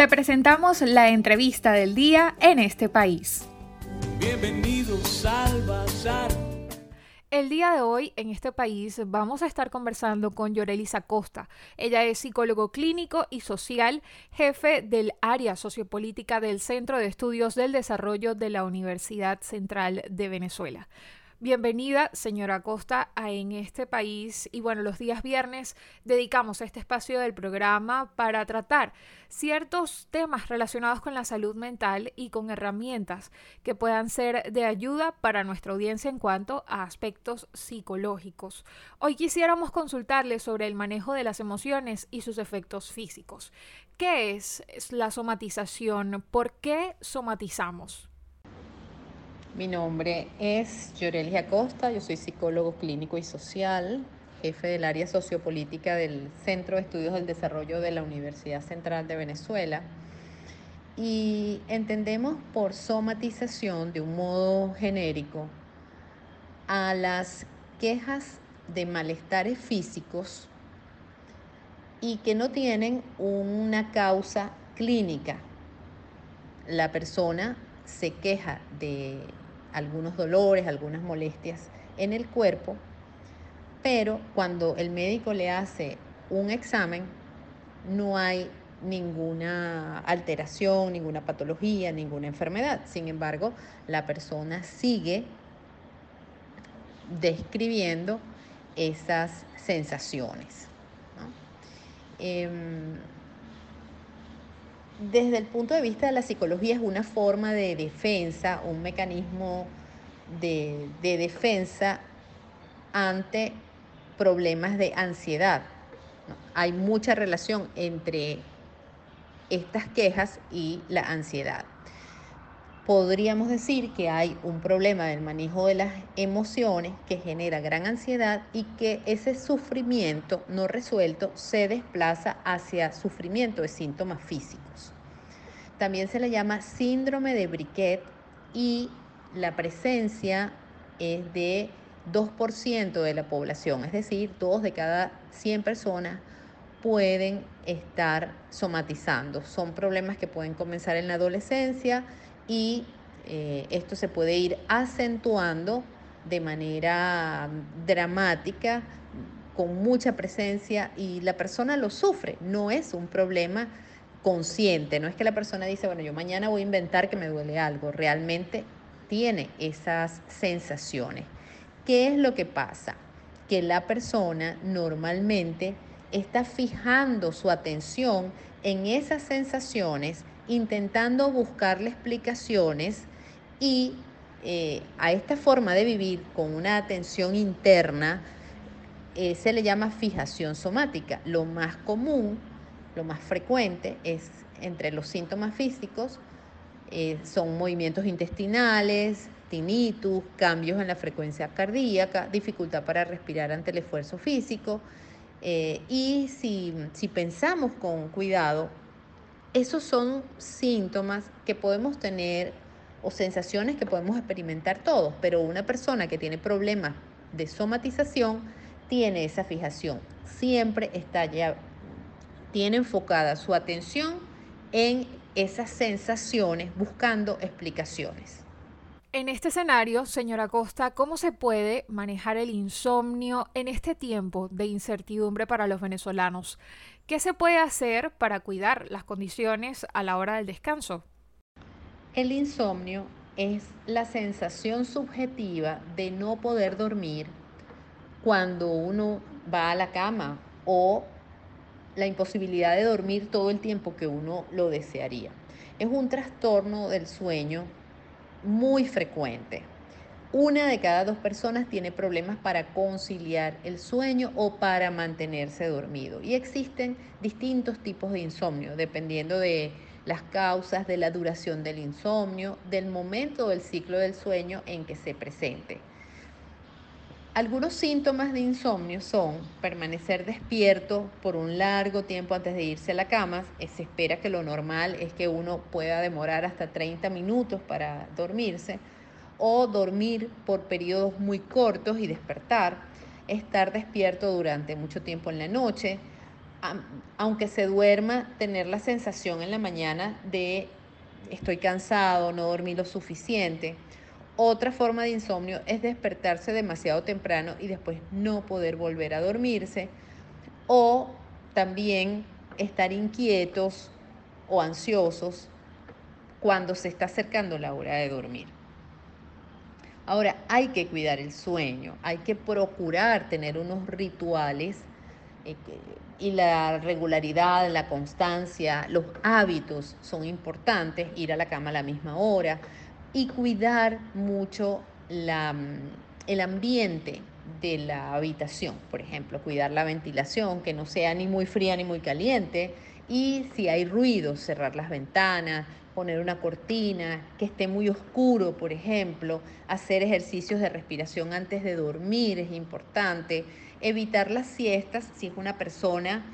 Te presentamos la entrevista del día en este país. Bienvenidos al Bazar. El día de hoy en este país vamos a estar conversando con Yorelisa Costa. Ella es psicólogo clínico y social, jefe del área sociopolítica del Centro de Estudios del Desarrollo de la Universidad Central de Venezuela. Bienvenida, señora Costa, a En este país. Y bueno, los días viernes dedicamos este espacio del programa para tratar ciertos temas relacionados con la salud mental y con herramientas que puedan ser de ayuda para nuestra audiencia en cuanto a aspectos psicológicos. Hoy quisiéramos consultarle sobre el manejo de las emociones y sus efectos físicos. ¿Qué es la somatización? ¿Por qué somatizamos? Mi nombre es Llorelis Acosta, yo soy psicólogo clínico y social, jefe del área sociopolítica del Centro de Estudios del Desarrollo de la Universidad Central de Venezuela. Y entendemos por somatización, de un modo genérico, a las quejas de malestares físicos y que no tienen una causa clínica. La persona se queja de algunos dolores, algunas molestias en el cuerpo, pero cuando el médico le hace un examen, no hay ninguna alteración, ninguna patología, ninguna enfermedad. Sin embargo, la persona sigue describiendo esas sensaciones. Em, desde el punto de vista de la psicología es una forma de defensa, un mecanismo de, defensa ante problemas de ansiedad. Hay mucha relación entre estas quejas y la ansiedad. Podríamos decir que hay un problema del manejo de las emociones que genera gran ansiedad y que ese sufrimiento no resuelto se desplaza hacia sufrimiento de síntomas físicos. También se le llama síndrome de Briquet y la presencia es de 2% de la población, es decir, dos de cada 100 personas pueden estar somatizando. Son problemas que pueden comenzar en la adolescencia y eh, esto se puede ir acentuando de manera dramática, con mucha presencia y la persona lo sufre. No es un problema consciente, no es que la persona dice, bueno, yo mañana voy a inventar que me duele algo, realmente tiene esas sensaciones. ¿Qué es lo que pasa? Que la persona normalmente está fijando su atención en esas sensaciones, intentando buscarle explicaciones y eh, a esta forma de vivir con una atención interna eh, se le llama fijación somática. Lo más común, lo más frecuente es entre los síntomas físicos eh, son movimientos intestinales, tinnitus, cambios en la frecuencia cardíaca, dificultad para respirar ante el esfuerzo físico. Y si pensamos con cuidado, esos son síntomas que podemos tener o sensaciones que podemos experimentar todos, pero una persona que tiene problemas de somatización tiene esa fijación, siempre está ya, tiene enfocada su atención en esas sensaciones buscando explicaciones. En este escenario, señora Costa, ¿cómo se puede manejar el insomnio en este tiempo de incertidumbre para los venezolanos? ¿Qué se puede hacer para cuidar las condiciones a la hora del descanso? El insomnio es la sensación subjetiva de no poder dormir cuando uno va a la cama o la imposibilidad de dormir todo el tiempo que uno lo desearía. Es un trastorno del sueño muy frecuente. Una de cada dos personas tiene problemas para conciliar el sueño o para mantenerse dormido. Y existen distintos tipos de insomnio, dependiendo de las causas, de la duración del insomnio, del momento del ciclo del sueño en que se presente. Algunos síntomas de insomnio son permanecer despierto por un largo tiempo antes de irse a la cama. Se espera que lo normal es que uno pueda demorar hasta 30 minutos para dormirse o dormir por periodos muy cortos y despertar. Estar despierto durante mucho tiempo en la noche, aunque se duerma, tener la sensación en la mañana de estoy cansado, no dormí lo suficiente. Otra forma de insomnio es despertarse demasiado temprano y después no poder volver a dormirse. O también estar inquietos o ansiosos cuando se está acercando la hora de dormir. Ahora, hay que cuidar el sueño, hay que procurar tener unos rituales eh, y la regularidad, la constancia, los hábitos son importantes, ir a la cama a la misma hora y cuidar mucho la, el ambiente de la habitación, por ejemplo, cuidar la ventilación, que no sea ni muy fría ni muy caliente, y si hay ruido, cerrar las ventanas, poner una cortina, que esté muy oscuro, por ejemplo, hacer ejercicios de respiración antes de dormir es importante, evitar las siestas si es una persona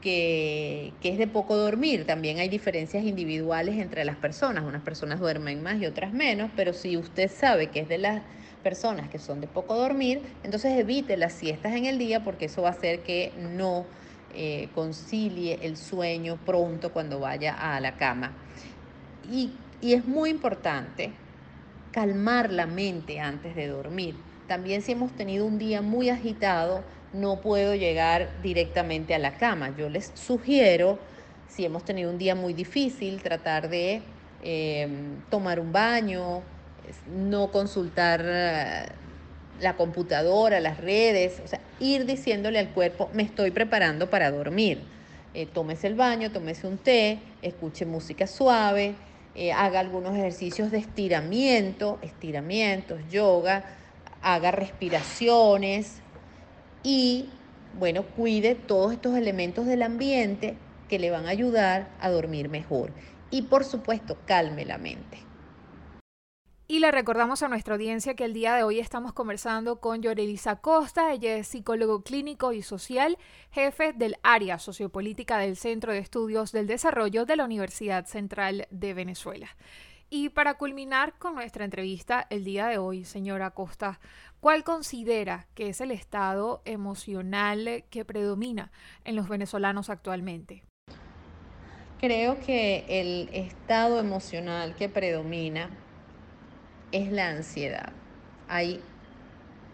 que, que, es de poco dormir. También hay diferencias individuales entre las personas. Unas personas duermen más y otras menos, pero si usted sabe que es de las personas que son de poco dormir, entonces evite las siestas en el día porque eso va a hacer que no eh, concilie el sueño pronto cuando vaya a la cama. Y, es muy importante calmar la mente antes de dormir. También si hemos tenido un día muy agitado, no puedo llegar directamente a la cama. Yo les sugiero, si hemos tenido un día muy difícil, tratar de eh, tomar un baño, no consultar eh, la computadora, las redes, o sea, ir diciéndole al cuerpo, me estoy preparando para dormir. Eh, tómese el baño, tómese un té, escuche música suave, eh, haga algunos ejercicios de estiramiento, estiramientos, yoga, haga respiraciones y, bueno, cuide todos estos elementos del ambiente que le van a ayudar a dormir mejor. Y por supuesto, calme la mente. Y le recordamos a nuestra audiencia que el día de hoy estamos conversando con Yorelisa Costa, ella es psicólogo clínico y social, jefe del área sociopolítica del Centro de Estudios del Desarrollo de la Universidad Central de Venezuela. Y para culminar con nuestra entrevista el día de hoy, señora Costa, ¿cuál considera que es el estado emocional que predomina en los venezolanos actualmente? Creo que el estado emocional que predomina es la ansiedad. Hay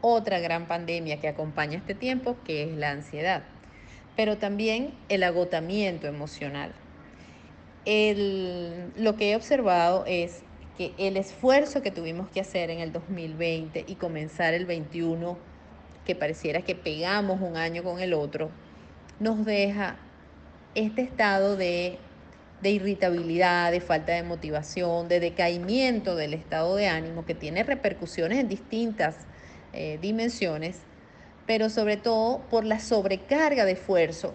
otra gran pandemia que acompaña este tiempo, que es la ansiedad, pero también el agotamiento emocional. lo que he observado es que el esfuerzo que tuvimos que hacer en el 2020 y comenzar el 21, que pareciera que pegamos un año con el otro, nos deja este estado de de irritabilidad, de falta de motivación, de decaimiento del estado de ánimo, que tiene repercusiones en distintas eh, dimensiones, pero sobre todo por la sobrecarga de esfuerzo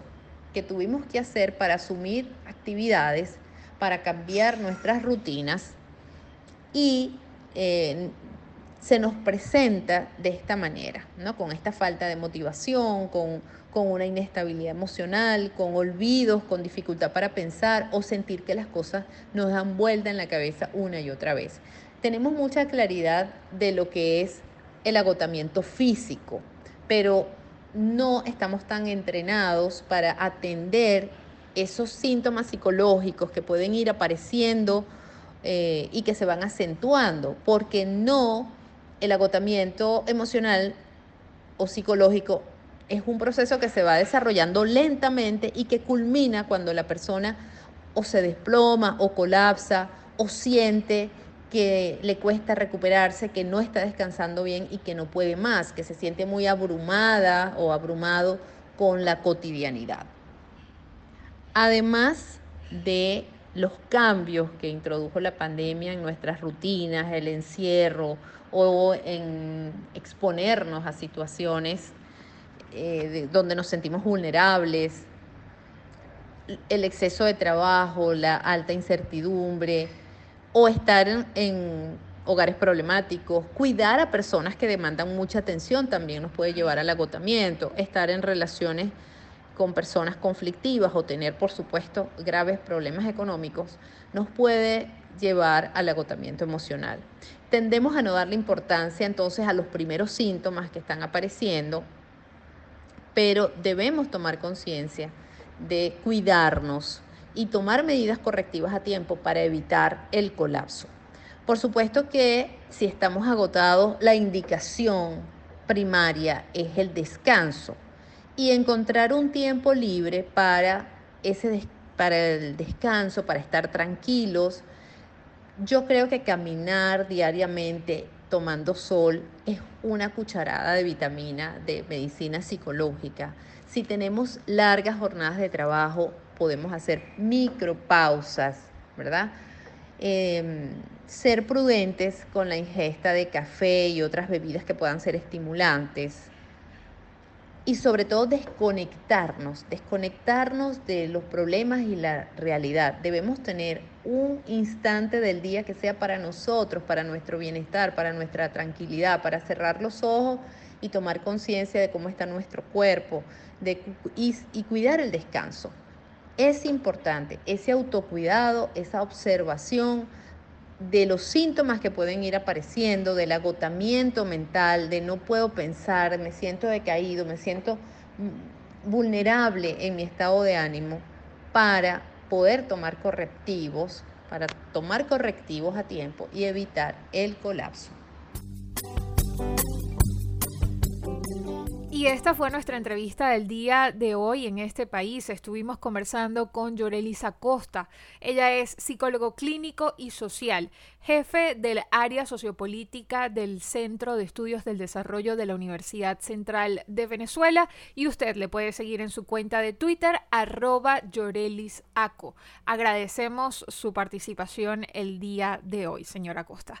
que tuvimos que hacer para asumir actividades, para cambiar nuestras rutinas y eh, se nos presenta de esta manera, ¿no? con esta falta de motivación, con con una inestabilidad emocional, con olvidos, con dificultad para pensar o sentir que las cosas nos dan vuelta en la cabeza una y otra vez. Tenemos mucha claridad de lo que es el agotamiento físico, pero no estamos tan entrenados para atender esos síntomas psicológicos que pueden ir apareciendo eh, y que se van acentuando, porque no el agotamiento emocional o psicológico es un proceso que se va desarrollando lentamente y que culmina cuando la persona o se desploma o colapsa o siente que le cuesta recuperarse, que no está descansando bien y que no puede más, que se siente muy abrumada o abrumado con la cotidianidad. Además de los cambios que introdujo la pandemia en nuestras rutinas, el encierro o en exponernos a situaciones eh, donde nos sentimos vulnerables, el exceso de trabajo, la alta incertidumbre o estar en, hogares problemáticos, cuidar a personas que demandan mucha atención también nos puede llevar al agotamiento, estar en relaciones con personas conflictivas o tener, por supuesto, graves problemas económicos, nos puede llevar al agotamiento emocional. Tendemos a no darle importancia entonces a los primeros síntomas que están apareciendo pero debemos tomar conciencia de cuidarnos y tomar medidas correctivas a tiempo para evitar el colapso. Por supuesto que si estamos agotados, la indicación primaria es el descanso y encontrar un tiempo libre para, ese, para el descanso, para estar tranquilos. Yo creo que caminar diariamente tomando sol es una cucharada de vitamina de medicina psicológica. Si tenemos largas jornadas de trabajo, podemos hacer micropausas, ¿verdad? Em, ser prudentes con la ingesta de café y otras bebidas que puedan ser estimulantes. Y sobre todo desconectarnos, desconectarnos de los problemas y la realidad. Debemos tener un instante del día que sea para nosotros, para nuestro bienestar, para nuestra tranquilidad, para cerrar los ojos y tomar conciencia de cómo está nuestro cuerpo de, y, y cuidar el descanso. Es importante ese autocuidado, esa observación de los síntomas que pueden ir apareciendo, del agotamiento mental, de no puedo pensar, me siento decaído, me siento mm, vulnerable en mi estado de ánimo para poder tomar correctivos, para tomar correctivos a tiempo y evitar el colapso. Y esta fue nuestra entrevista del día de hoy en este país. Estuvimos conversando con Yorelisa Costa. Ella es psicólogo clínico y social, jefe del área sociopolítica del Centro de Estudios del Desarrollo de la Universidad Central de Venezuela. Y usted le puede seguir en su cuenta de Twitter, arroba. Agradecemos su participación el día de hoy, señora Costa.